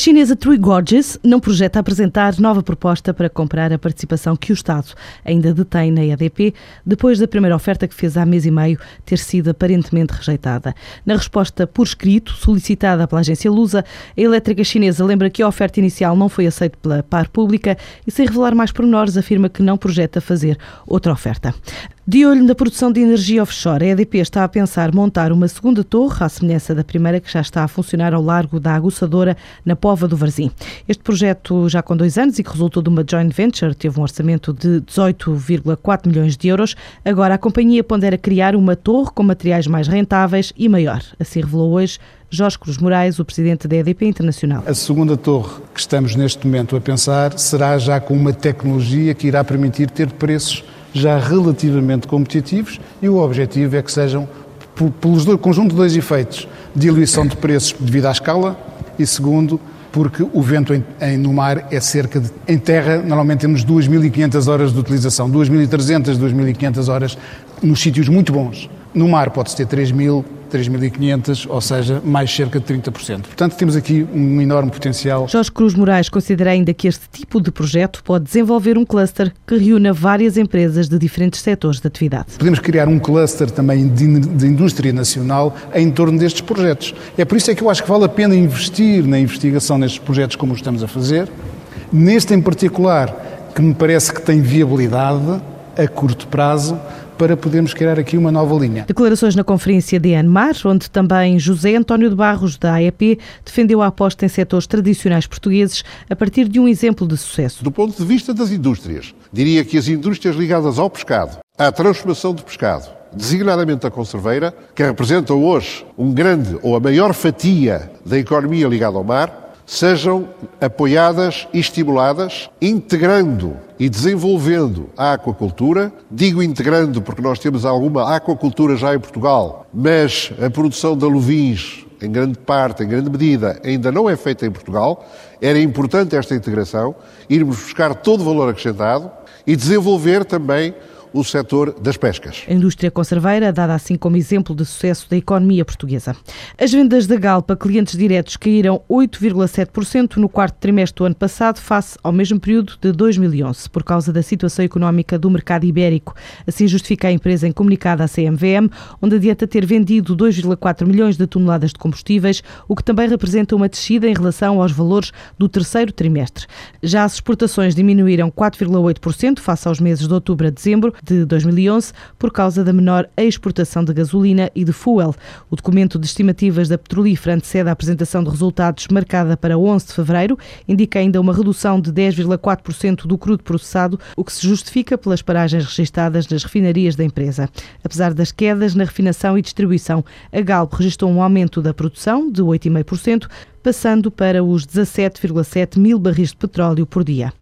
chinesa True Gorges não projeta apresentar nova proposta para comprar a participação que o Estado ainda detém na EDP, depois da primeira oferta que fez há mês e meio ter sido aparentemente rejeitada. Na resposta por escrito, solicitada pela agência Lusa, a elétrica chinesa lembra que a oferta inicial não foi aceita pela par pública e, sem revelar mais pormenores, afirma que não projeta fazer outra oferta. De olho na produção de energia offshore, a EDP está a pensar montar uma segunda torre, à semelhança da primeira que já está a funcionar ao largo da aguçadora, na Pova do Varzim. Este projeto, já com dois anos e que resultou de uma joint venture, teve um orçamento de 18,4 milhões de euros. Agora a companhia pondera criar uma torre com materiais mais rentáveis e maior. Assim revelou hoje Jorge Cruz Moraes, o presidente da EDP Internacional. A segunda torre que estamos neste momento a pensar será já com uma tecnologia que irá permitir ter preços já relativamente competitivos e o objetivo é que sejam, pelos dois, conjunto de dois efeitos, diluição de preços devido à escala e, segundo, porque o vento em, em, no mar é cerca de. Em terra, normalmente temos 2.500 horas de utilização, 2.300, 2.500 horas nos sítios muito bons. No mar pode-se ter 3.000, 3.500, ou seja, mais cerca de 30%. Portanto, temos aqui um enorme potencial. Jorge Cruz Moraes considera ainda que este tipo de projeto pode desenvolver um cluster que reúna várias empresas de diferentes setores de atividade. Podemos criar um cluster também de, de indústria nacional em torno destes projetos. É por isso é que eu acho que vale a pena investir na investigação nestes projetos como estamos a fazer. Neste em particular, que me parece que tem viabilidade a curto prazo, para podermos criar aqui uma nova linha. Declarações na conferência de Anmar, onde também José António de Barros, da AEP, defendeu a aposta em setores tradicionais portugueses a partir de um exemplo de sucesso. Do ponto de vista das indústrias, diria que as indústrias ligadas ao pescado, à transformação do pescado, designadamente a conserveira, que representa hoje um grande ou a maior fatia da economia ligada ao mar, sejam apoiadas e estimuladas, integrando e desenvolvendo a aquacultura. Digo integrando porque nós temos alguma aquacultura já em Portugal, mas a produção de aluvins, em grande parte, em grande medida, ainda não é feita em Portugal. Era importante esta integração, irmos buscar todo o valor acrescentado e desenvolver também o setor das pescas. A indústria conserveira, dada assim como exemplo de sucesso da economia portuguesa. As vendas da Galpa clientes diretos caíram 8,7% no quarto trimestre do ano passado, face ao mesmo período de 2011, por causa da situação económica do mercado ibérico. Assim justifica a empresa em comunicado à CMVM, onde adianta ter vendido 2,4 milhões de toneladas de combustíveis, o que também representa uma descida em relação aos valores do terceiro trimestre. Já as exportações diminuíram 4,8% face aos meses de outubro a dezembro, de 2011 por causa da menor exportação de gasolina e de fuel. O documento de estimativas da petrolífera antecede a apresentação de resultados marcada para 11 de fevereiro, indica ainda uma redução de 10,4% do crudo processado, o que se justifica pelas paragens registadas nas refinarias da empresa. Apesar das quedas na refinação e distribuição, a Galp registrou um aumento da produção de 8,5%, passando para os 17,7 mil barris de petróleo por dia.